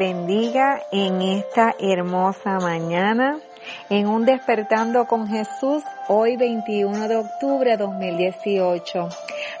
Bendiga en esta hermosa mañana, en un despertando con Jesús, hoy 21 de octubre de 2018.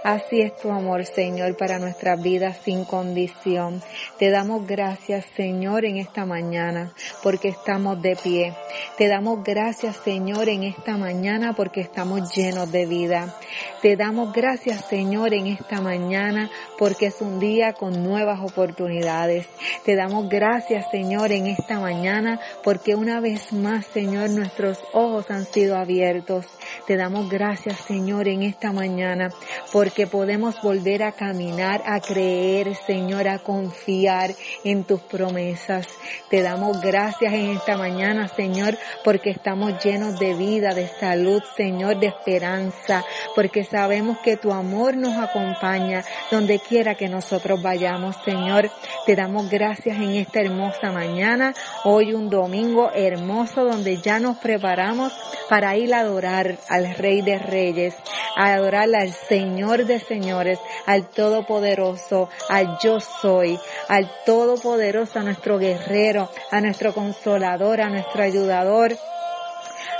Así es tu amor, Señor, para nuestras vidas sin condición. Te damos gracias, Señor, en esta mañana, porque estamos de pie. Te damos gracias, Señor, en esta mañana, porque estamos llenos de vida. Te damos gracias, Señor, en esta mañana, porque es un día con nuevas oportunidades. Te damos gracias, Señor, en esta mañana, porque una vez más, Señor, nuestros ojos han sido abiertos. Te damos gracias, Señor, en esta mañana, porque podemos volver a caminar, a creer, Señor, a confiar en tus promesas. Te damos gracias en esta mañana, Señor, porque estamos llenos de vida, de salud, Señor, de esperanza, porque sabemos que tu amor nos acompaña donde quiera que nosotros vayamos, Señor. Te damos gracias en esta hermosa mañana, hoy un domingo hermoso donde ya nos preparamos para ir a adorar al Rey de Reyes, a adorar al Señor de Señores, al Todopoderoso, al Yo Soy, al Todopoderoso, a nuestro guerrero, a nuestro consolador, a nuestro ayudador, favor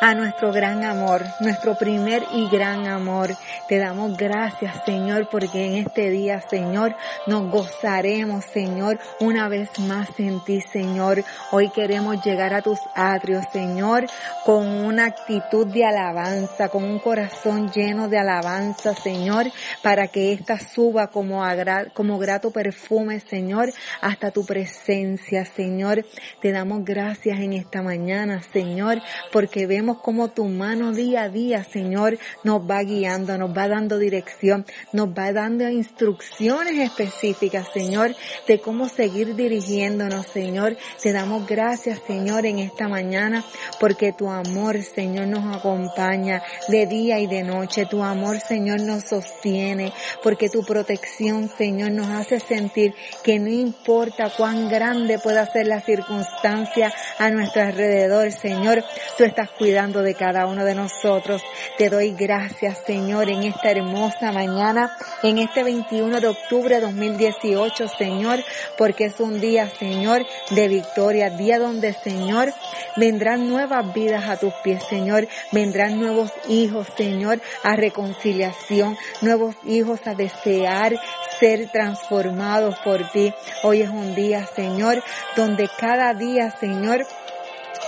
a nuestro gran amor, nuestro primer y gran amor. Te damos gracias, Señor, porque en este día, Señor, nos gozaremos, Señor, una vez más en ti, Señor. Hoy queremos llegar a tus atrios, Señor, con una actitud de alabanza, con un corazón lleno de alabanza, Señor, para que ésta suba como, como grato perfume, Señor, hasta tu presencia, Señor. Te damos gracias en esta mañana, Señor, porque vemos como tu mano día a día, Señor, nos va guiando, nos va dando dirección, nos va dando instrucciones específicas, Señor, de cómo seguir dirigiéndonos, Señor. Te damos gracias, Señor, en esta mañana, porque tu amor, Señor, nos acompaña de día y de noche. Tu amor, Señor, nos sostiene, porque tu protección, Señor, nos hace sentir que no importa cuán grande pueda ser la circunstancia a nuestro alrededor, Señor, tú estás cuidando de cada uno de nosotros. Te doy gracias, Señor, en esta hermosa mañana, en este 21 de octubre de 2018, Señor, porque es un día, Señor, de victoria, día donde, Señor, vendrán nuevas vidas a tus pies, Señor, vendrán nuevos hijos, Señor, a reconciliación, nuevos hijos a desear ser transformados por ti. Hoy es un día, Señor, donde cada día, Señor,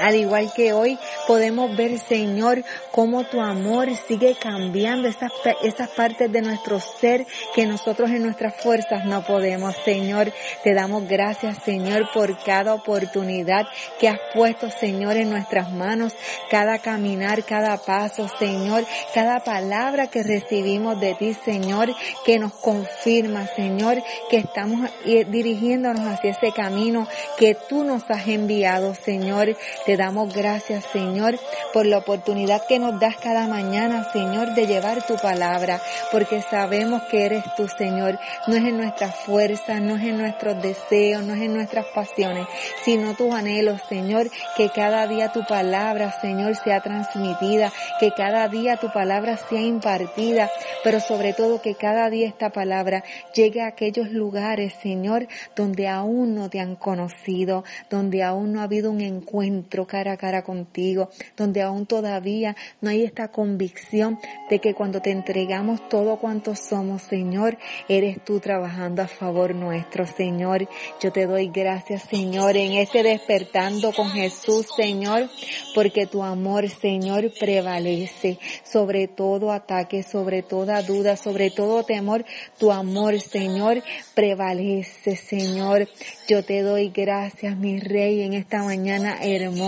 Al igual que hoy podemos ver, Señor, cómo tu amor sigue cambiando esas, esas partes de nuestro ser que nosotros en nuestras fuerzas no podemos. Señor, te damos gracias, Señor, por cada oportunidad que has puesto, Señor, en nuestras manos, cada caminar, cada paso, Señor, cada palabra que recibimos de ti, Señor, que nos confirma, Señor, que estamos eh, dirigiéndonos hacia ese camino que tú nos has enviado, Señor. Te damos gracias, Señor, por la oportunidad que nos das cada mañana, Señor, de llevar tu palabra, porque sabemos que eres tú, Señor. No es en nuestras fuerzas, no es en nuestros deseos, no es en nuestras pasiones, sino tus anhelos, Señor, que cada día tu palabra, Señor, sea transmitida, que cada día tu palabra sea impartida, pero sobre todo que cada día esta palabra llegue a aquellos lugares, Señor, donde aún no te han conocido, donde aún no ha habido un encuentro cara a cara contigo, donde aún todavía no hay esta convicción de que cuando te entregamos todo cuanto somos, Señor, eres tú trabajando a favor nuestro, Señor. Yo te doy gracias, Señor, en este despertando con Jesús, Señor, porque tu amor, Señor, prevalece sobre todo ataque, sobre toda duda, sobre todo temor. Tu amor, Señor, prevalece, Señor. Yo te doy gracias, mi Rey, en esta mañana hermosa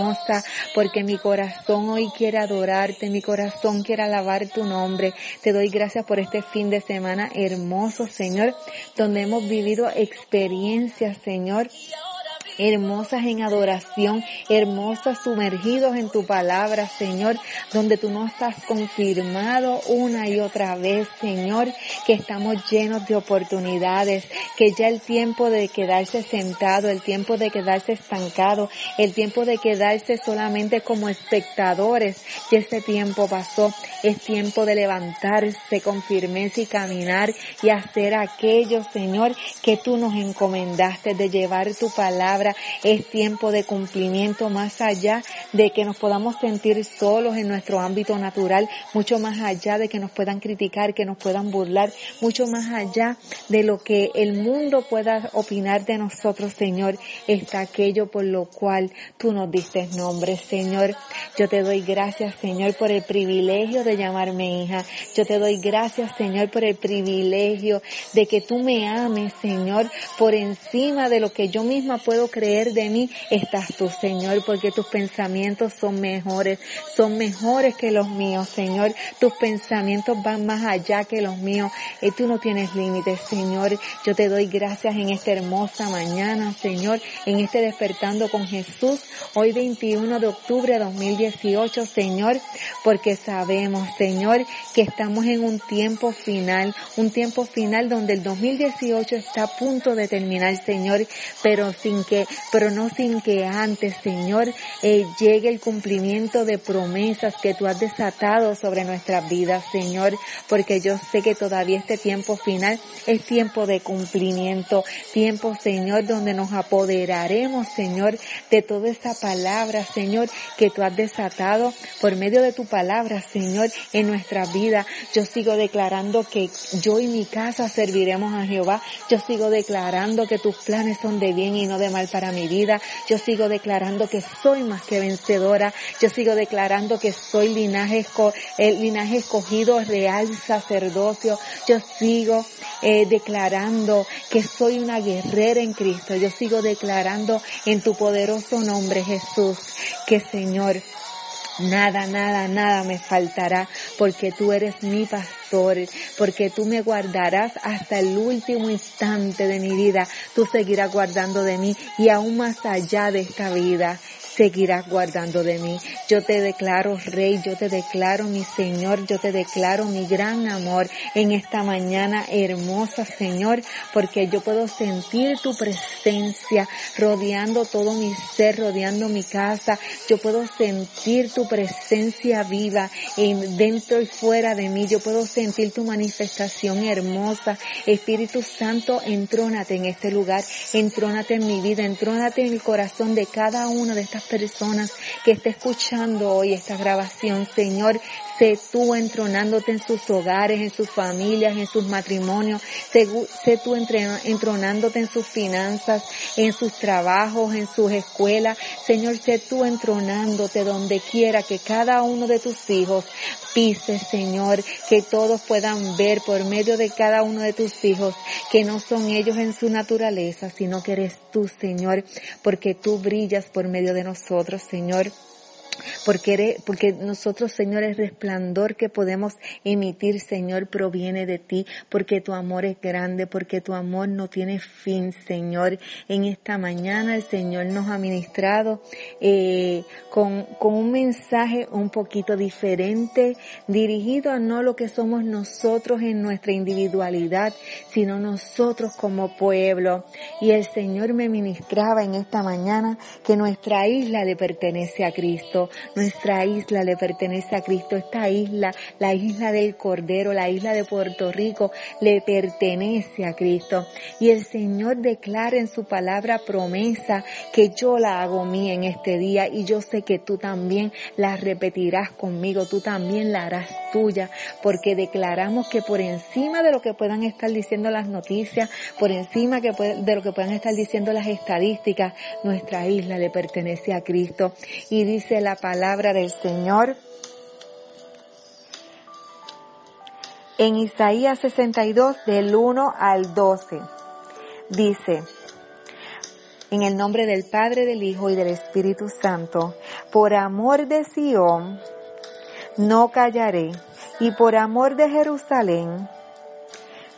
porque mi corazón hoy quiere adorarte, mi corazón quiere alabar tu nombre. Te doy gracias por este fin de semana hermoso, Señor, donde hemos vivido experiencias, Señor, hermosas en adoración, hermosas sumergidos en tu palabra, Señor, donde tú nos has confirmado una y otra vez, Señor, que estamos llenos de oportunidades, que ya el tiempo de quedarse sentado, el tiempo de quedarse estancado, el tiempo de quedarse solamente como espectadores, y ese tiempo pasó, es tiempo de levantarse con firmeza y caminar y hacer aquello, Señor, que tú nos encomendaste de llevar tu palabra es tiempo de cumplimiento más allá de que nos podamos sentir solos en nuestro ámbito natural, mucho más allá de que nos puedan criticar, que nos puedan burlar, mucho más allá de lo que el mundo pueda opinar de nosotros, Señor, está aquello por lo cual tú nos diste nombre, Señor. Yo te doy gracias, Señor, por el privilegio de llamarme hija. Yo te doy gracias, Señor, por el privilegio de que tú me ames, Señor, por encima de lo que yo misma puedo creer de mí, estás tú, Señor, porque tus pensamientos son mejores, son mejores que los míos, Señor. Tus pensamientos van más allá que los míos y tú no tienes límites, Señor. Yo te doy gracias en esta hermosa mañana, Señor, en este despertando con Jesús, hoy 21 de octubre de 2018, Señor, porque sabemos, Señor, que estamos en un tiempo final, un tiempo final donde el 2018 está a punto de terminar, Señor, pero sin que pero no sin que antes, Señor, eh, llegue el cumplimiento de promesas que tú has desatado sobre nuestras vidas, Señor, porque yo sé que todavía este tiempo final es tiempo de cumplimiento, tiempo, Señor, donde nos apoderaremos, Señor, de toda esta palabra, Señor, que tú has desatado por medio de tu palabra, Señor, en nuestra vida. Yo sigo declarando que yo y mi casa serviremos a Jehová. Yo sigo declarando que tus planes son de bien y no de mal para mi vida. Yo sigo declarando que soy más que vencedora. Yo sigo declarando que soy linaje, el linaje escogido, real sacerdocio. Yo sigo eh, declarando que soy una guerrera en Cristo. Yo sigo declarando en tu poderoso nombre Jesús que Señor, Nada, nada, nada me faltará porque tú eres mi pastor, porque tú me guardarás hasta el último instante de mi vida. Tú seguirás guardando de mí y aún más allá de esta vida seguirás guardando de mí. Yo te declaro Rey, yo te declaro mi Señor, yo te declaro mi gran amor en esta mañana hermosa, Señor, porque yo puedo sentir tu presencia rodeando todo mi ser, rodeando mi casa. Yo puedo sentir tu presencia viva en, dentro y fuera de mí. Yo puedo sentir tu manifestación hermosa. Espíritu Santo, entrónate en este lugar, entrónate en mi vida, entrónate en el corazón de cada una de estas personas que esté escuchando hoy esta grabación, Señor, sé tú entronándote en sus hogares, en sus familias, en sus matrimonios, sé, sé tú entronándote en sus finanzas, en sus trabajos, en sus escuelas. Señor, sé tú entronándote donde quiera que cada uno de tus hijos pise, Señor, que todos puedan ver por medio de cada uno de tus hijos que no son ellos en su naturaleza, sino que eres tú, Señor, porque tú brillas por medio de nosotros, Señor porque, porque nosotros, Señor, el resplandor que podemos emitir, Señor, proviene de ti, porque tu amor es grande, porque tu amor no tiene fin, Señor. En esta mañana el Señor nos ha ministrado eh, con, con un mensaje un poquito diferente, dirigido a no lo que somos nosotros en nuestra individualidad, sino nosotros como pueblo. Y el Señor me ministraba en esta mañana que nuestra isla le pertenece a Cristo nuestra isla le pertenece a Cristo. Esta isla, la isla del Cordero, la isla de Puerto Rico, le pertenece a Cristo. Y el Señor declara en su palabra promesa que yo la hago mía en este día y yo sé que tú también la repetirás conmigo, tú también la harás tuya, porque declaramos que por encima de lo que puedan estar diciendo las noticias, por encima de lo que puedan estar diciendo las estadísticas, nuestra isla le pertenece a Cristo. Y dice la palabra del Señor. En Isaías 62 del 1 al 12 dice, en el nombre del Padre, del Hijo y del Espíritu Santo, por amor de Sión, no callaré, y por amor de Jerusalén,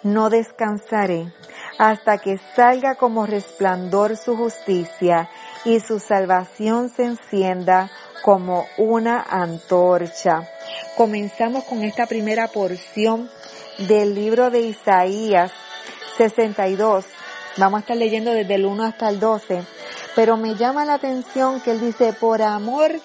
no descansaré, hasta que salga como resplandor su justicia y su salvación se encienda como una antorcha. Comenzamos con esta primera porción del libro de Isaías 62. Vamos a estar leyendo desde el 1 hasta el 12. Pero me llama la atención que él dice, por amor,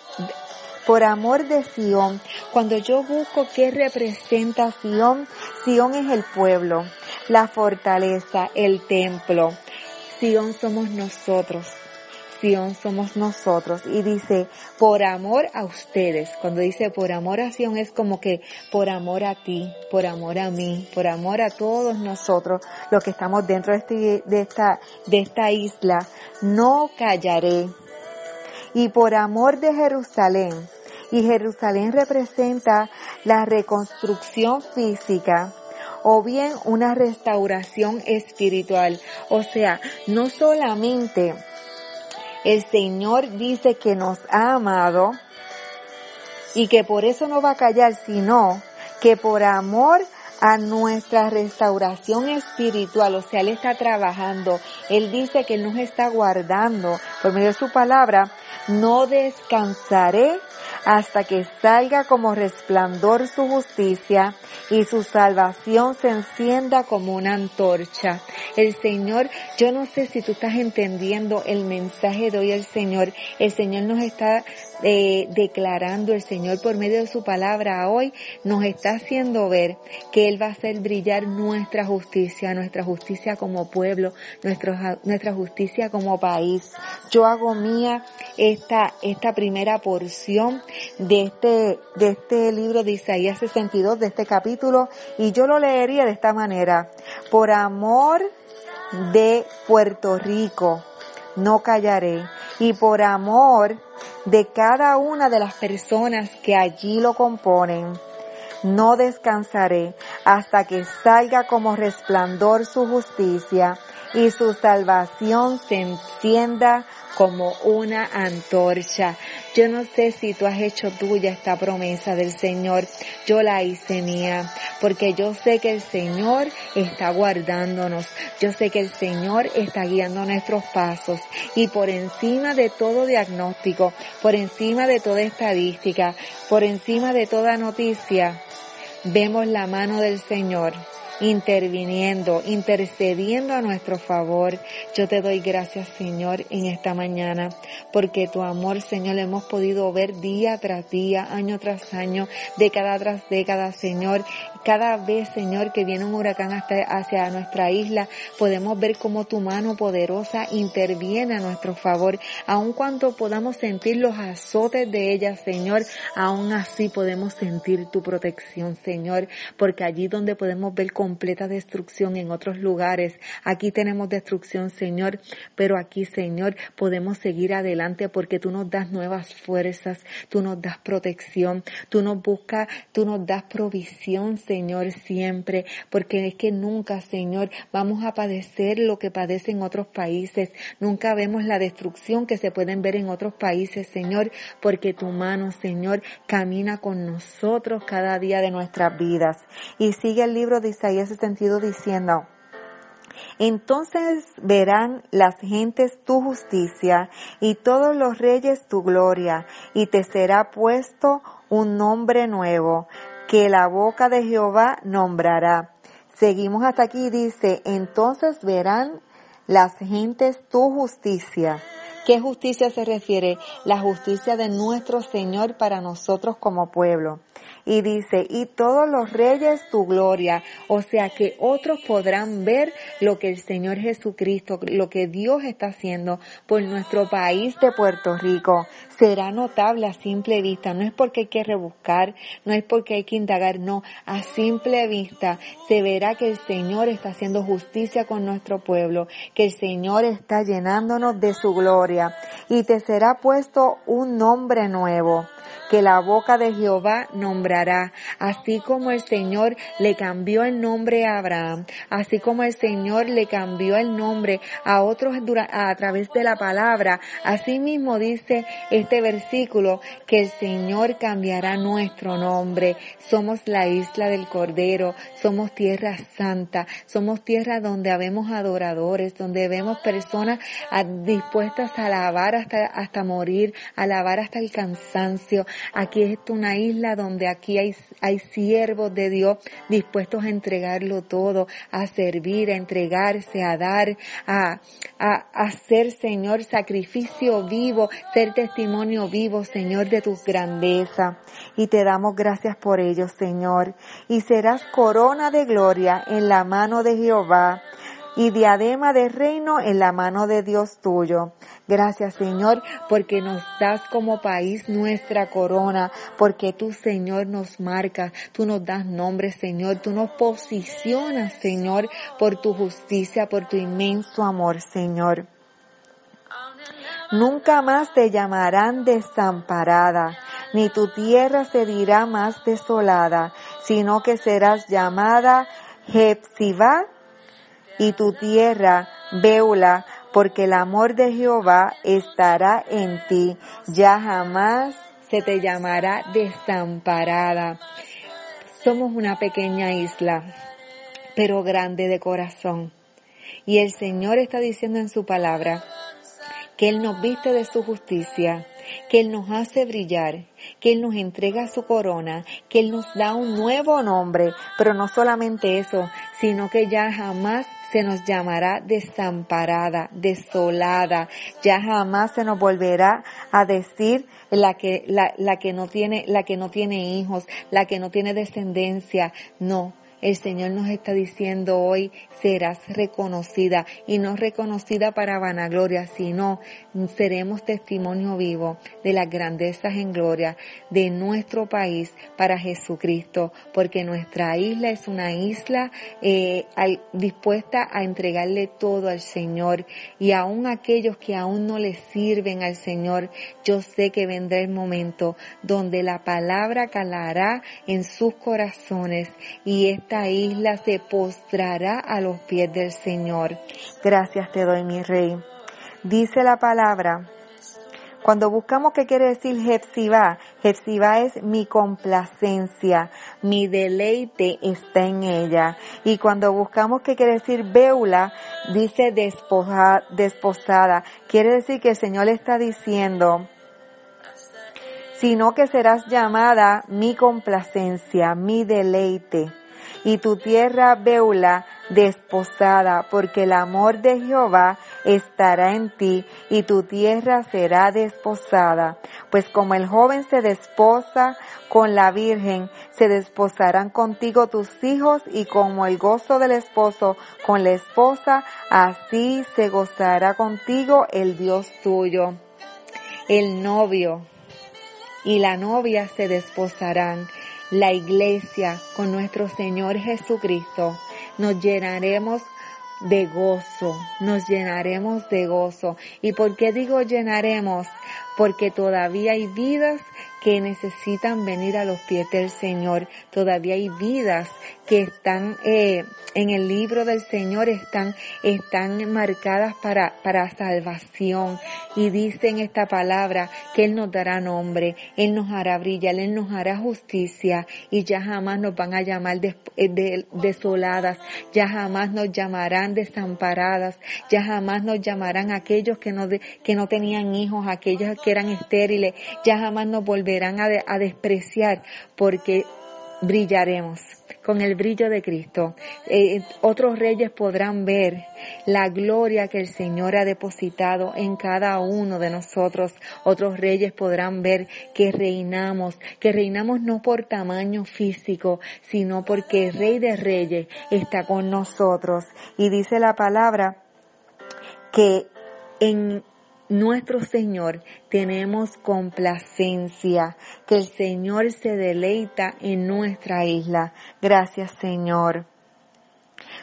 por amor de Sión. Cuando yo busco qué representa Sión, Sión es el pueblo, la fortaleza, el templo. Sión somos nosotros somos nosotros. Y dice, por amor a ustedes. Cuando dice por amor a es como que por amor a ti, por amor a mí, por amor a todos nosotros, los que estamos dentro de, este, de, esta, de esta isla, no callaré. Y por amor de Jerusalén, y Jerusalén representa la reconstrucción física, o bien una restauración espiritual. O sea, no solamente el Señor dice que nos ha amado y que por eso no va a callar, sino que por amor a nuestra restauración espiritual, o sea, Él está trabajando, Él dice que Él nos está guardando. Por medio de su palabra, no descansaré hasta que salga como resplandor su justicia y su salvación se encienda como una antorcha. El Señor, yo no sé si tú estás entendiendo el mensaje de hoy el Señor. El Señor nos está declarando el Señor por medio de su palabra hoy, nos está haciendo ver que Él va a hacer brillar nuestra justicia, nuestra justicia como pueblo, nuestra, nuestra justicia como país. Yo hago mía esta, esta primera porción de este, de este libro de Isaías 62, de este capítulo, y yo lo leería de esta manera. Por amor de Puerto Rico, no callaré. Y por amor de cada una de las personas que allí lo componen. No descansaré hasta que salga como resplandor su justicia y su salvación se encienda como una antorcha. Yo no sé si tú has hecho tuya esta promesa del Señor. Yo la hice mía, porque yo sé que el Señor está guardándonos. Yo sé que el Señor está guiando nuestros pasos. Y por encima de todo diagnóstico, por encima de toda estadística, por encima de toda noticia, vemos la mano del Señor interviniendo, intercediendo a nuestro favor. Yo te doy gracias, Señor, en esta mañana, porque tu amor, Señor, lo hemos podido ver día tras día, año tras año, década tras década, Señor. Cada vez, Señor, que viene un huracán hacia nuestra isla, podemos ver cómo tu mano poderosa interviene a nuestro favor. Aun cuando podamos sentir los azotes de ella, Señor, aún así podemos sentir tu protección, Señor, porque allí donde podemos ver completa destrucción en otros lugares, aquí tenemos destrucción, Señor, pero aquí, Señor, podemos seguir adelante porque tú nos das nuevas fuerzas, tú nos das protección, tú nos buscas, tú nos das provisión, Señor, siempre, porque es que nunca, Señor, vamos a padecer lo que padecen otros países. Nunca vemos la destrucción que se pueden ver en otros países, Señor, porque tu mano, Señor, camina con nosotros cada día de nuestras vidas. Y sigue el libro de Isaías 62 diciendo, entonces verán las gentes tu justicia y todos los reyes tu gloria, y te será puesto un nombre nuevo que la boca de Jehová nombrará. Seguimos hasta aquí, dice, entonces verán las gentes tu justicia. ¿Qué justicia se refiere? La justicia de nuestro Señor para nosotros como pueblo y dice, y todos los reyes tu gloria. O sea que otros podrán ver lo que el Señor Jesucristo, lo que Dios está haciendo por nuestro país de Puerto Rico. Será notable a simple vista. No es porque hay que rebuscar, no es porque hay que indagar, no. A simple vista se verá que el Señor está haciendo justicia con nuestro pueblo, que el Señor está llenándonos de su gloria y te será puesto un nombre nuevo que la boca de Jehová así como el Señor le cambió el nombre a Abraham, así como el Señor le cambió el nombre a otros a través de la palabra, así mismo dice este versículo que el Señor cambiará nuestro nombre. Somos la isla del Cordero, somos tierra santa, somos tierra donde habemos adoradores, donde vemos personas dispuestas a alabar hasta, hasta morir, alabar hasta el cansancio, Aquí es una isla donde aquí hay, hay siervos de Dios dispuestos a entregarlo todo, a servir, a entregarse, a dar, a, a, a ser, Señor, sacrificio vivo, ser testimonio vivo, Señor, de tus grandeza. Y te damos gracias por ello, Señor. Y serás corona de gloria en la mano de Jehová y diadema de reino en la mano de Dios tuyo. Gracias Señor porque nos das como país nuestra corona, porque tú Señor nos marcas, tú nos das nombre Señor, tú nos posicionas Señor por tu justicia, por tu inmenso amor Señor. Nunca más te llamarán desamparada, ni tu tierra se dirá más desolada, sino que serás llamada Jepsibá y tu tierra, Beula, porque el amor de Jehová estará en ti, ya jamás se te llamará desamparada. Somos una pequeña isla, pero grande de corazón. Y el Señor está diciendo en su palabra que Él nos viste de su justicia, que Él nos hace brillar, que Él nos entrega su corona, que Él nos da un nuevo nombre, pero no solamente eso, sino que ya jamás se nos llamará desamparada, desolada, ya jamás se nos volverá a decir la que, la, la que no tiene, la que no tiene hijos, la que no tiene descendencia, no, el Señor nos está diciendo hoy, serás reconocida y no reconocida para vanagloria, sino seremos testimonio vivo de las grandezas en gloria de nuestro país para Jesucristo, porque nuestra isla es una isla eh, dispuesta a entregarle todo al Señor. Y aún aquellos que aún no le sirven al Señor, yo sé que vendrá el momento donde la palabra calará en sus corazones y esta esta isla se postrará a los pies del Señor. Gracias te doy, mi rey. Dice la palabra, cuando buscamos qué quiere decir Jepsibá, Jepsibá es mi complacencia, mi deleite está en ella. Y cuando buscamos qué quiere decir Beula, dice desposada. Quiere decir que el Señor le está diciendo, sino que serás llamada mi complacencia, mi deleite y tu tierra Beula desposada, porque el amor de Jehová estará en ti y tu tierra será desposada. Pues como el joven se desposa con la virgen, se desposarán contigo tus hijos y como el gozo del esposo con la esposa, así se gozará contigo el Dios tuyo. El novio y la novia se desposarán. La iglesia con nuestro Señor Jesucristo nos llenaremos de gozo, nos llenaremos de gozo. ¿Y por qué digo llenaremos? Porque todavía hay vidas que necesitan venir a los pies del Señor. Todavía hay vidas que están eh, en el libro del Señor, están, están marcadas para, para salvación. Y dicen esta palabra que Él nos dará nombre, Él nos hará brillar, Él nos hará justicia y ya jamás nos van a llamar eh, desoladas, ya jamás nos llamarán desamparadas, ya jamás nos llamarán aquellos que no, que no tenían hijos, aquellos que eran estériles, ya jamás nos volverán verán a, despreciar porque brillaremos con el brillo de Cristo. Eh, otros reyes podrán ver la gloria que el Señor ha depositado en cada uno de nosotros. Otros reyes podrán ver que reinamos, que reinamos no por tamaño físico, sino porque el Rey de Reyes está con nosotros. Y dice la palabra que en nuestro Señor tenemos complacencia, que el Señor se deleita en nuestra isla. Gracias Señor.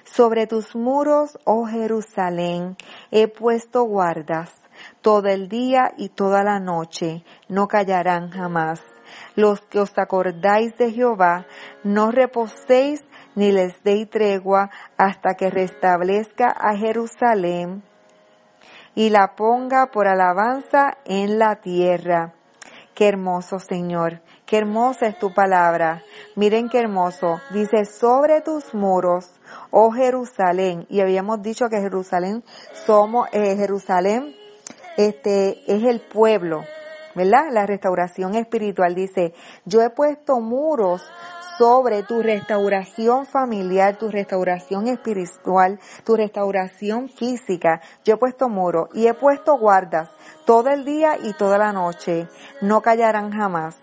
Sobre tus muros, oh Jerusalén, he puesto guardas. Todo el día y toda la noche no callarán jamás. Los que os acordáis de Jehová, no reposéis ni les deis tregua hasta que restablezca a Jerusalén y la ponga por alabanza en la tierra. Qué hermoso Señor, qué hermosa es tu palabra. Miren qué hermoso. Dice, sobre tus muros, oh Jerusalén. Y habíamos dicho que Jerusalén somos, eh, Jerusalén, este, es el pueblo. ¿Verdad? La restauración espiritual dice, yo he puesto muros sobre tu restauración familiar, tu restauración espiritual, tu restauración física. Yo he puesto muro y he puesto guardas todo el día y toda la noche. No callarán jamás.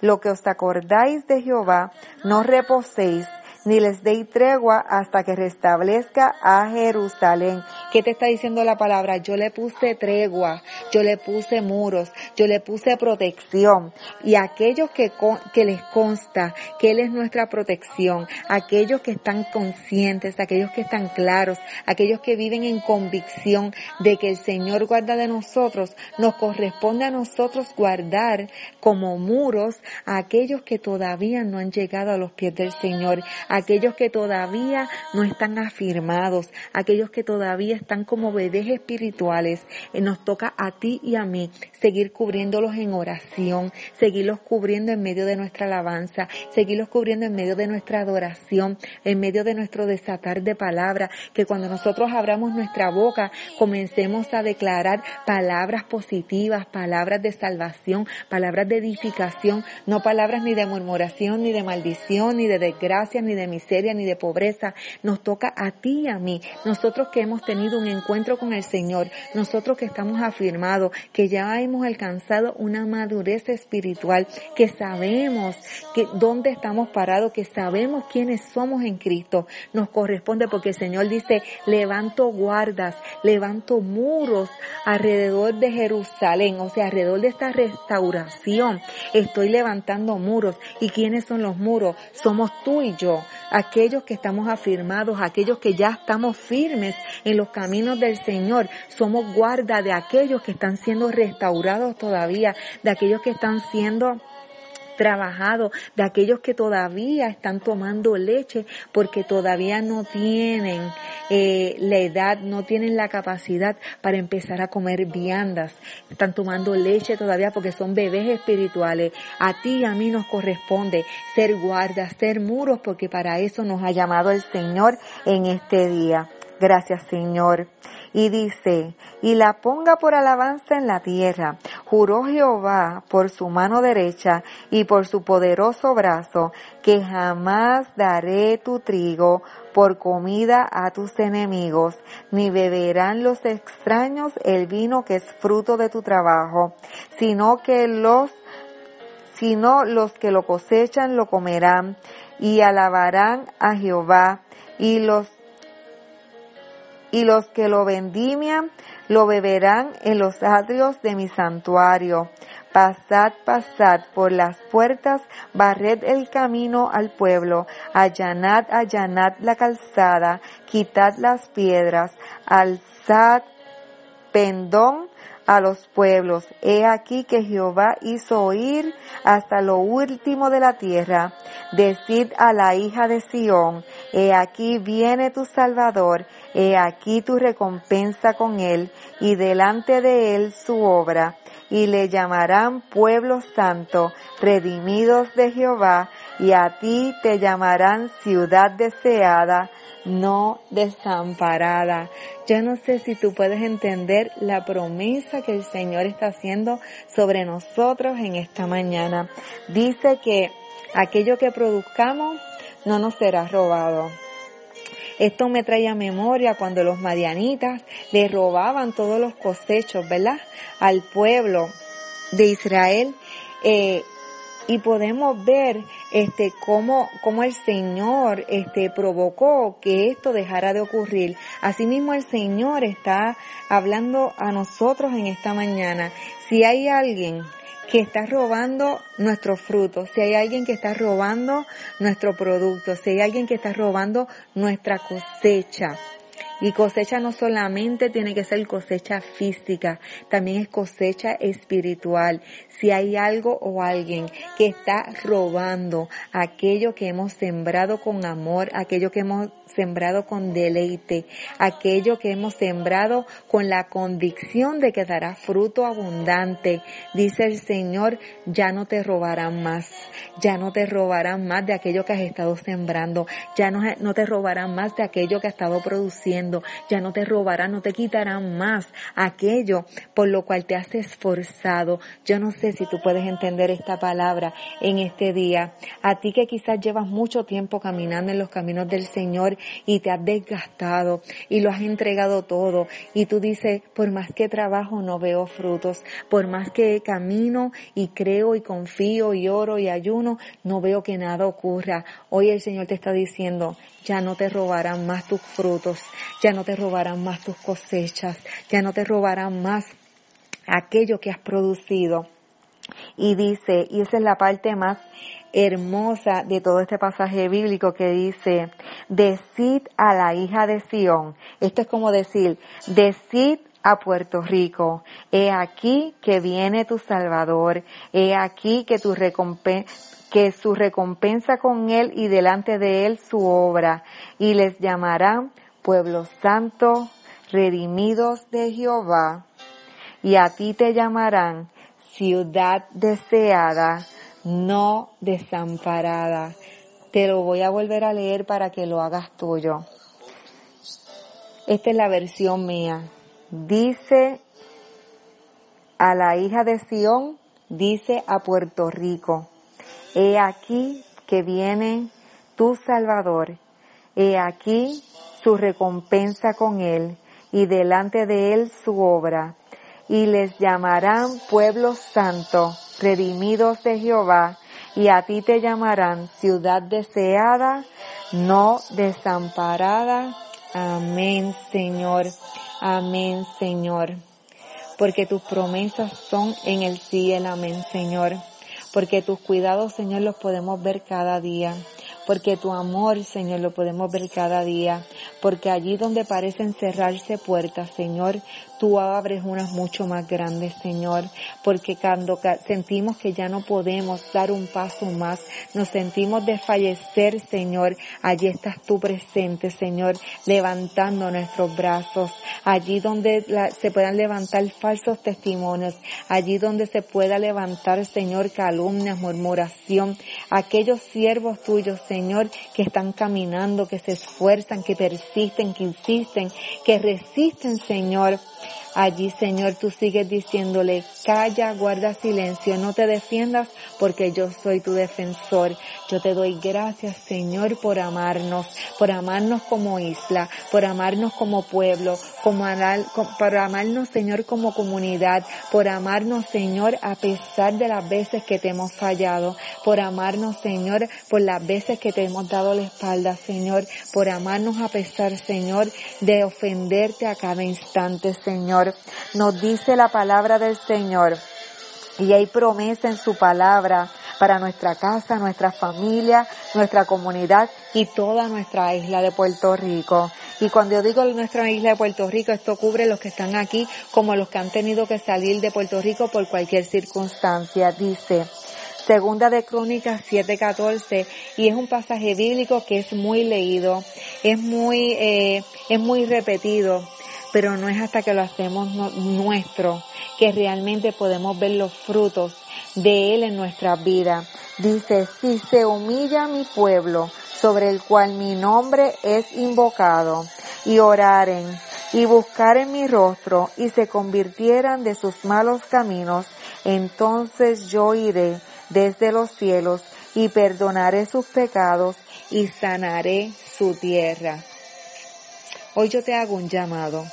Lo que os acordáis de Jehová, no reposéis ni les deis tregua hasta que restablezca a Jerusalén. ¿Qué te está diciendo la palabra? Yo le puse tregua, yo le puse muros, yo le puse protección. Y aquellos que, que les consta que Él es nuestra protección, aquellos que están conscientes, aquellos que están claros, aquellos que viven en convicción de que el Señor guarda de nosotros, nos corresponde a nosotros guardar como muros a aquellos que todavía no han llegado a los pies del Señor, aquellos que todavía no están afirmados, aquellos que todavía están como bebés espirituales. Eh, nos toca a ti y a mí seguir cubriéndolos en oración, seguirlos cubriendo en medio de nuestra alabanza, seguirlos cubriendo en medio de nuestra adoración, en medio de nuestro desatar de palabra, que cuando nosotros abramos nuestra boca comencemos a declarar palabras positivas, palabras de salvación, palabras de edificación, no palabras ni de murmuración, ni de maldición, ni de desgracia, ni de de miseria ni de pobreza. Nos toca a ti y a mí. Nosotros que hemos tenido un encuentro con el Señor, nosotros que estamos afirmados, que ya hemos alcanzado una madurez espiritual, que sabemos que dónde estamos parados, que sabemos quiénes somos en Cristo. Nos corresponde porque el Señor dice, levanto guardas, levanto muros alrededor de Jerusalén, o sea, alrededor de esta restauración. Estoy levantando muros. ¿Y quiénes son los muros? Somos tú y yo aquellos que estamos afirmados, aquellos que ya estamos firmes en los caminos del Señor. Somos guarda de aquellos que están siendo restaurados todavía, de aquellos que están siendo trabajado, de aquellos que todavía están tomando leche porque todavía no tienen eh, la edad, no tienen la capacidad para empezar a comer viandas, están tomando leche todavía porque son bebés espirituales. A ti y a mí nos corresponde ser guardas, ser muros porque para eso nos ha llamado el Señor en este día. Gracias Señor. Y dice, y la ponga por alabanza en la tierra Juró Jehová por su mano derecha y por su poderoso brazo que jamás daré tu trigo por comida a tus enemigos, ni beberán los extraños el vino que es fruto de tu trabajo, sino que los sino los que lo cosechan lo comerán y alabarán a Jehová y los y los que lo vendimian lo beberán en los atrios de mi santuario. Pasad, pasad por las puertas, barred el camino al pueblo, allanad, allanad la calzada, quitad las piedras, alzad pendón a los pueblos. He aquí que Jehová hizo oír hasta lo último de la tierra. Decid a la hija de Sión, he aquí viene tu Salvador, he aquí tu recompensa con él, y delante de él su obra, y le llamarán pueblo santo, redimidos de Jehová, y a ti te llamarán ciudad deseada, no desamparada. Yo no sé si tú puedes entender la promesa que el Señor está haciendo sobre nosotros en esta mañana. Dice que aquello que produzcamos no nos será robado. Esto me trae a memoria cuando los madianitas le robaban todos los cosechos, ¿verdad? Al pueblo de Israel. Eh, y podemos ver este cómo, cómo el Señor este provocó que esto dejara de ocurrir. Asimismo el Señor está hablando a nosotros en esta mañana. Si hay alguien que está robando nuestros frutos, si hay alguien que está robando nuestro producto, si hay alguien que está robando nuestra cosecha, y cosecha no solamente tiene que ser cosecha física, también es cosecha espiritual. Si hay algo o alguien que está robando aquello que hemos sembrado con amor, aquello que hemos sembrado con deleite, aquello que hemos sembrado con la convicción de que dará fruto abundante. Dice el Señor, ya no te robarán más, ya no te robarán más de aquello que has estado sembrando, ya no, te robarán más de aquello que has estado produciendo, ya no te robarán, no te quitarán más aquello por lo cual te has esforzado. Yo no sé si tú puedes entender esta palabra en este día. A ti que quizás llevas mucho tiempo caminando en los caminos del Señor y te has desgastado y lo has entregado todo y tú dices, por más que trabajo no veo frutos, por más que camino y creo y confío y oro y ayuno, no veo que nada ocurra. Hoy el Señor te está diciendo, ya no te robarán más tus frutos, ya no te robarán más tus cosechas, ya no te robarán más aquello que has producido. Y dice, y esa es la parte más hermosa de todo este pasaje bíblico que dice, decid a la hija de Sión. Esto es como decir, decid a Puerto Rico, he aquí que viene tu Salvador, he aquí que tu que su recompensa con él y delante de él su obra, y les llamarán pueblo santo, redimidos de Jehová, y a ti te llamarán ciudad deseada, no desamparada. Te lo voy a volver a leer para que lo hagas tuyo. Esta es la versión mía. Dice a la hija de Sión, dice a Puerto Rico, he aquí que viene tu Salvador, he aquí su recompensa con él, y delante de él su obra, y les llamarán pueblo santo, redimidos de Jehová, y a ti te llamarán ciudad deseada, no desamparada. Amén, Señor. Amén, Señor. Porque tus promesas son en el cielo. Amén, Señor. Porque tus cuidados, Señor, los podemos ver cada día porque tu amor, Señor, lo podemos ver cada día, porque allí donde parecen cerrarse puertas, Señor, tú abres unas mucho más grandes, Señor, porque cuando sentimos que ya no podemos dar un paso más, nos sentimos desfallecer, Señor, allí estás tú presente, Señor, levantando nuestros brazos, allí donde se puedan levantar falsos testimonios, allí donde se pueda levantar, Señor, calumnias, murmuración, aquellos siervos tuyos, Señor, que están caminando, que se esfuerzan, que persisten, que insisten, que resisten, Señor, Allí, Señor, tú sigues diciéndole, calla, guarda silencio, no te defiendas porque yo soy tu defensor. Yo te doy gracias, Señor, por amarnos, por amarnos como isla, por amarnos como pueblo, como por amarnos, Señor, como comunidad, por amarnos, Señor, a pesar de las veces que te hemos fallado, por amarnos, Señor, por las veces que te hemos dado la espalda, Señor, por amarnos a pesar, Señor, de ofenderte a cada instante, Señor. Nos dice la palabra del Señor. Y hay promesa en su palabra para nuestra casa, nuestra familia, nuestra comunidad y toda nuestra isla de Puerto Rico. Y cuando yo digo nuestra isla de Puerto Rico, esto cubre los que están aquí como los que han tenido que salir de Puerto Rico por cualquier circunstancia. Dice, Segunda de Crónicas 7:14 y es un pasaje bíblico que es muy leído, es muy eh, es muy repetido, pero no es hasta que lo hacemos nuestro que realmente podemos ver los frutos de él en nuestra vida. Dice, si se humilla mi pueblo sobre el cual mi nombre es invocado y oraren y buscaren mi rostro y se convirtieran de sus malos caminos, entonces yo iré desde los cielos y perdonaré sus pecados y sanaré su tierra. Hoy yo te hago un llamado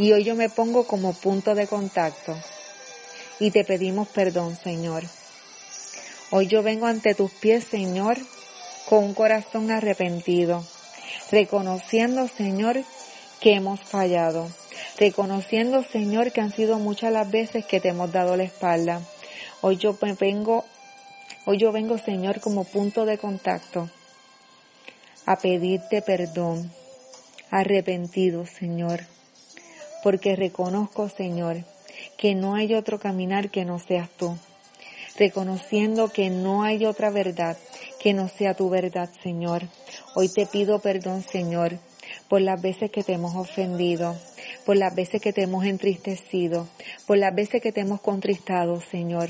y hoy yo me pongo como punto de contacto. Y te pedimos perdón, Señor. Hoy yo vengo ante tus pies, Señor, con un corazón arrepentido, reconociendo, Señor, que hemos fallado, reconociendo, Señor, que han sido muchas las veces que te hemos dado la espalda, Hoy yo vengo, hoy yo vengo, Señor, como punto de contacto a pedirte perdón, arrepentido, Señor, porque reconozco, Señor, que no hay otro caminar que no seas tú, reconociendo que no hay otra verdad que no sea tu verdad, Señor. Hoy te pido perdón, Señor, por las veces que te hemos ofendido, por las veces que te hemos entristecido, por las veces que te hemos contristado, Señor.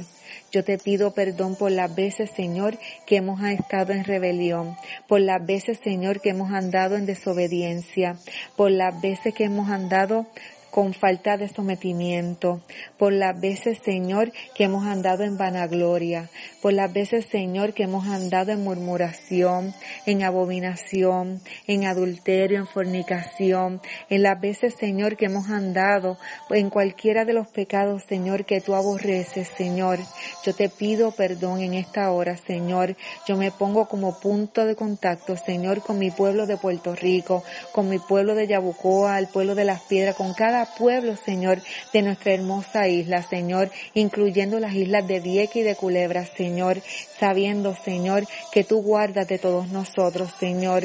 Yo te pido perdón por las veces, Señor, que hemos estado en rebelión, por las veces, Señor, que hemos andado en desobediencia, por las veces que hemos andado con falta de sometimiento, por las veces, Señor, que hemos andado en vanagloria, por las veces, Señor, que hemos andado en murmuración, en abominación, en adulterio, en fornicación, en las veces, Señor, que hemos andado en cualquiera de los pecados, Señor, que tú aborreces, Señor. Yo te pido perdón en esta hora, Señor. Yo me pongo como punto de contacto, Señor, con mi pueblo de Puerto Rico, con mi pueblo de Yabucoa, el pueblo de las piedras, con cada pueblo, Señor, de nuestra hermosa isla, Señor, incluyendo las islas de Vieques y de Culebra, Señor, sabiendo, Señor, que tú guardas de todos nosotros, Señor.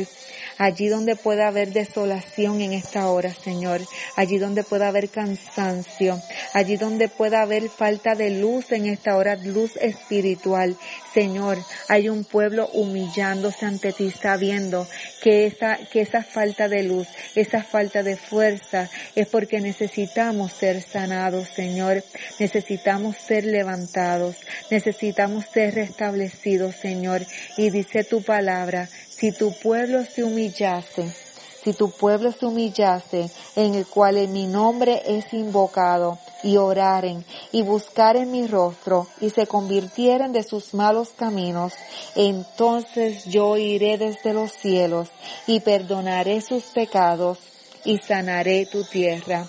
Allí donde pueda haber desolación en esta hora, Señor. Allí donde pueda haber cansancio. Allí donde pueda haber falta de luz en esta hora, luz espiritual. Señor, hay un pueblo humillándose ante ti, sabiendo que esa, que esa falta de luz, esa falta de fuerza es porque necesitamos ser sanados, Señor. Necesitamos ser levantados. Necesitamos ser restablecidos, Señor. Y dice tu palabra, si tu pueblo se humillase, si tu pueblo se humillase, en el cual mi nombre es invocado, y oraren, y buscaren mi rostro, y se convirtieren de sus malos caminos, entonces yo iré desde los cielos, y perdonaré sus pecados, y sanaré tu tierra.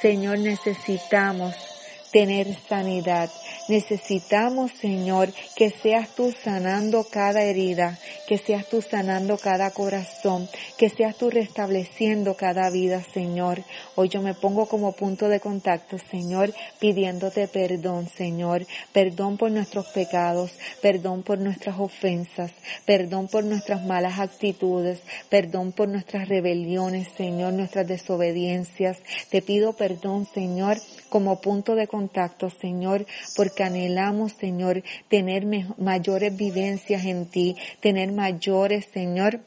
Señor, necesitamos tener sanidad. Necesitamos, Señor, que seas tú sanando cada herida, que seas tú sanando cada corazón, que seas tú restableciendo cada vida, Señor. Hoy yo me pongo como punto de contacto, Señor, pidiéndote perdón, Señor. Perdón por nuestros pecados, perdón por nuestras ofensas, perdón por nuestras malas actitudes, perdón por nuestras rebeliones, Señor, nuestras desobediencias. Te pido perdón, Señor, como punto de contacto, Señor, porque anhelamos, Señor, tener mayores vivencias en ti, tener mayores, Señor,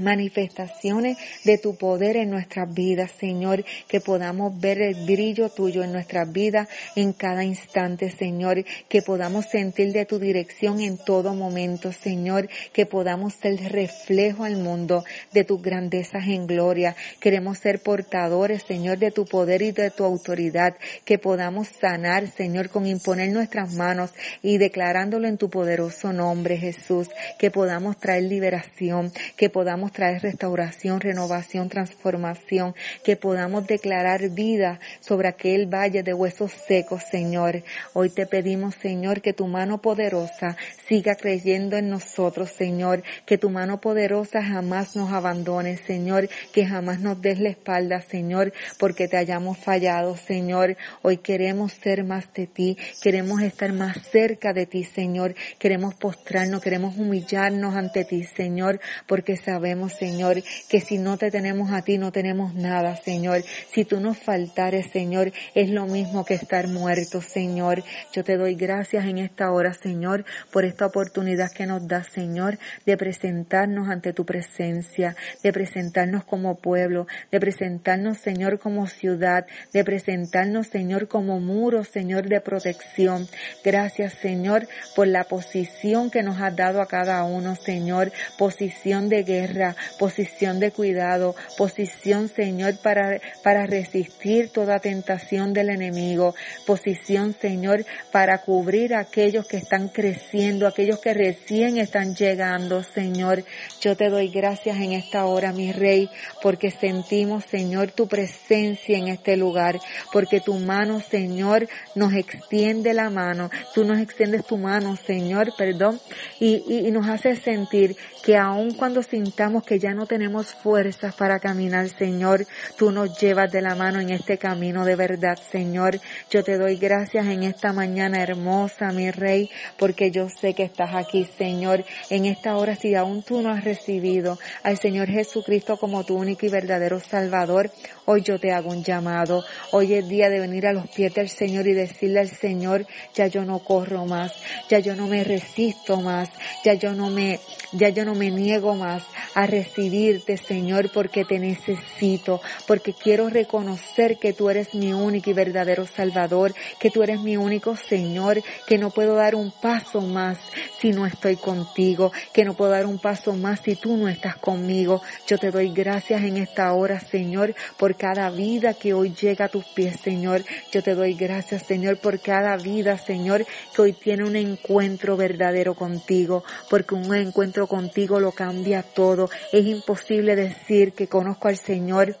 manifestaciones de tu poder en nuestras vidas, Señor, que podamos ver el brillo tuyo en nuestras vidas en cada instante, Señor, que podamos sentir de tu dirección en todo momento, Señor, que podamos ser reflejo al mundo de tus grandezas en gloria. Queremos ser portadores, Señor, de tu poder y de tu autoridad, que podamos sanar, Señor, con imponer nuestras manos y declarándolo en tu poderoso nombre, Jesús, que podamos traer liberación, que podamos traer restauración, renovación, transformación, que podamos declarar vida sobre aquel valle de huesos secos, Señor. Hoy te pedimos, Señor, que tu mano poderosa siga creyendo en nosotros, Señor, que tu mano poderosa jamás nos abandone, Señor, que jamás nos des la espalda, Señor, porque te hayamos fallado, Señor. Hoy queremos ser más de ti, queremos estar más cerca de ti, Señor, queremos postrarnos, queremos humillarnos ante ti, Señor, porque sabemos Señor, que si no te tenemos a ti no tenemos nada, Señor. Si tú nos faltares, Señor, es lo mismo que estar muertos, Señor. Yo te doy gracias en esta hora, Señor, por esta oportunidad que nos da, Señor, de presentarnos ante tu presencia, de presentarnos como pueblo, de presentarnos, Señor, como ciudad, de presentarnos, Señor, como muro, Señor, de protección. Gracias, Señor, por la posición que nos has dado a cada uno, Señor, posición de guerra, posición de cuidado, posición, Señor, para, para resistir toda tentación del enemigo, posición, Señor, para cubrir a aquellos que están creciendo, aquellos que recién están llegando, Señor. Yo te doy gracias en esta hora, mi Rey, porque sentimos, Señor, tu presencia en este lugar, porque tu mano, Señor, nos extiende la mano, tú nos extiendes tu mano, Señor, perdón, y, y, y nos hace sentir que aun cuando sintamos que ya no tenemos fuerzas para caminar, Señor. Tú nos llevas de la mano en este camino de verdad, Señor. Yo te doy gracias en esta mañana hermosa, mi Rey, porque yo sé que estás aquí, Señor. En esta hora, si aún tú no has recibido al Señor Jesucristo como tu único y verdadero Salvador, hoy yo te hago un llamado. Hoy es día de venir a los pies del Señor y decirle al Señor, ya yo no corro más, ya yo no me resisto más, ya yo no me, ya yo no me niego más a recibirte, Señor, porque te necesito, porque quiero reconocer que tú eres mi único y verdadero Salvador, que tú eres mi único Señor, que no puedo dar un paso más si no estoy contigo, que no puedo dar un paso más si tú no estás conmigo. Yo te doy gracias en esta hora, Señor, por cada vida que hoy llega a tus pies, Señor. Yo te doy gracias, Señor, por cada vida, Señor, que hoy tiene un encuentro verdadero contigo, porque un encuentro contigo lo cambia todo. Es imposible decir que conozco al Señor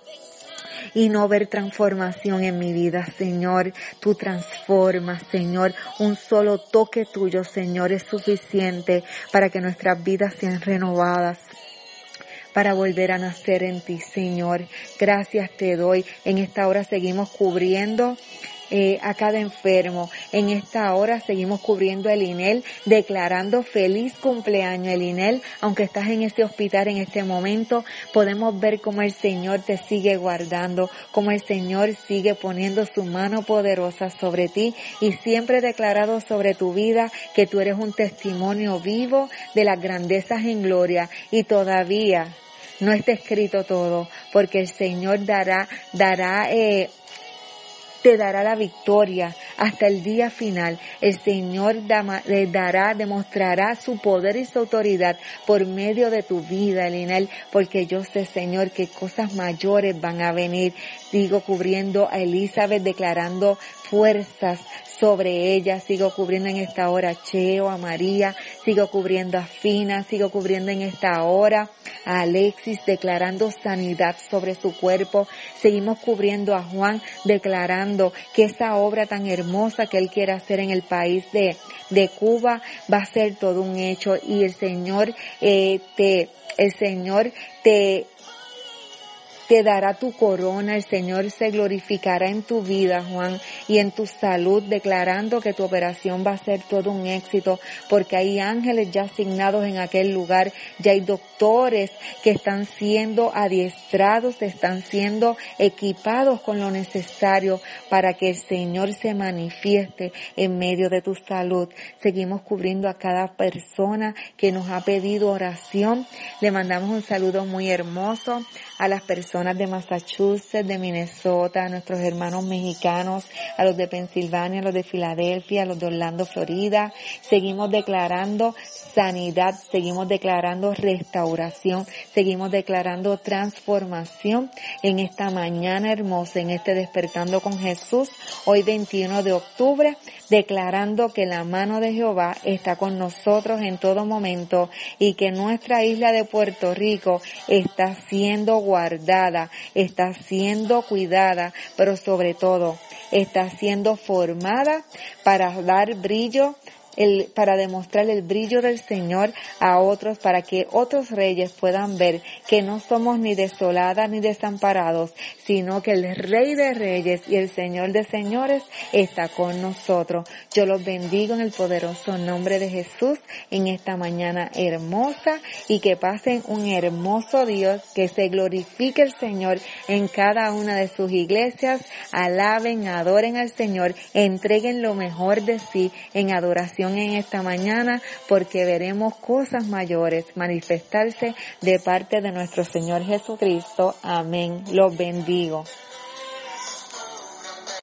y no ver transformación en mi vida, Señor. Tú transformas, Señor. Un solo toque tuyo, Señor, es suficiente para que nuestras vidas sean renovadas para volver a nacer en ti, Señor. Gracias te doy. En esta hora seguimos cubriendo eh, a cada enfermo. En esta hora seguimos cubriendo el INEL, declarando feliz cumpleaños el INEL, aunque estás en ese hospital en este momento, podemos ver cómo el Señor te sigue guardando, cómo el Señor sigue poniendo su mano poderosa sobre ti y siempre declarado sobre tu vida que tú eres un testimonio vivo de las grandezas en gloria y todavía no está escrito todo, porque el Señor dará, dará eh, te dará la victoria hasta el día final. El Señor le dará, demostrará su poder y su autoridad por medio de tu vida, Elinel, porque yo sé, Señor, que cosas mayores van a venir. Sigo cubriendo a Elizabeth, declarando fuerzas sobre ella, sigo cubriendo en esta hora a Cheo, a María, sigo cubriendo a Fina, sigo cubriendo en esta hora a Alexis, declarando sanidad sobre su cuerpo, seguimos cubriendo a Juan, declarando que esa obra tan hermosa que él quiere hacer en el país de, de Cuba va a ser todo un hecho. Y el Señor eh, te, el Señor te te dará tu corona, el Señor se glorificará en tu vida, Juan, y en tu salud, declarando que tu operación va a ser todo un éxito, porque hay ángeles ya asignados en aquel lugar, ya hay doctores que están siendo adiestrados, están siendo equipados con lo necesario para que el Señor se manifieste en medio de tu salud. Seguimos cubriendo a cada persona que nos ha pedido oración. Le mandamos un saludo muy hermoso a las personas de Massachusetts, de Minnesota, a nuestros hermanos mexicanos, a los de Pensilvania, a los de Filadelfia, a los de Orlando, Florida. Seguimos declarando sanidad, seguimos declarando restauración, seguimos declarando transformación en esta mañana hermosa, en este despertando con Jesús, hoy 21 de octubre, declarando que la mano de Jehová está con nosotros en todo momento y que nuestra isla de Puerto Rico está siendo guardada, está siendo cuidada, pero sobre todo está siendo formada para dar brillo el, para demostrar el brillo del Señor a otros, para que otros reyes puedan ver que no somos ni desoladas ni desamparados, sino que el Rey de Reyes y el Señor de Señores está con nosotros. Yo los bendigo en el poderoso nombre de Jesús en esta mañana hermosa y que pasen un hermoso Dios, que se glorifique el Señor en cada una de sus iglesias, alaben, adoren al Señor, entreguen lo mejor de sí en adoración en esta mañana porque veremos cosas mayores manifestarse de parte de nuestro Señor Jesucristo. Amén. Los bendigo.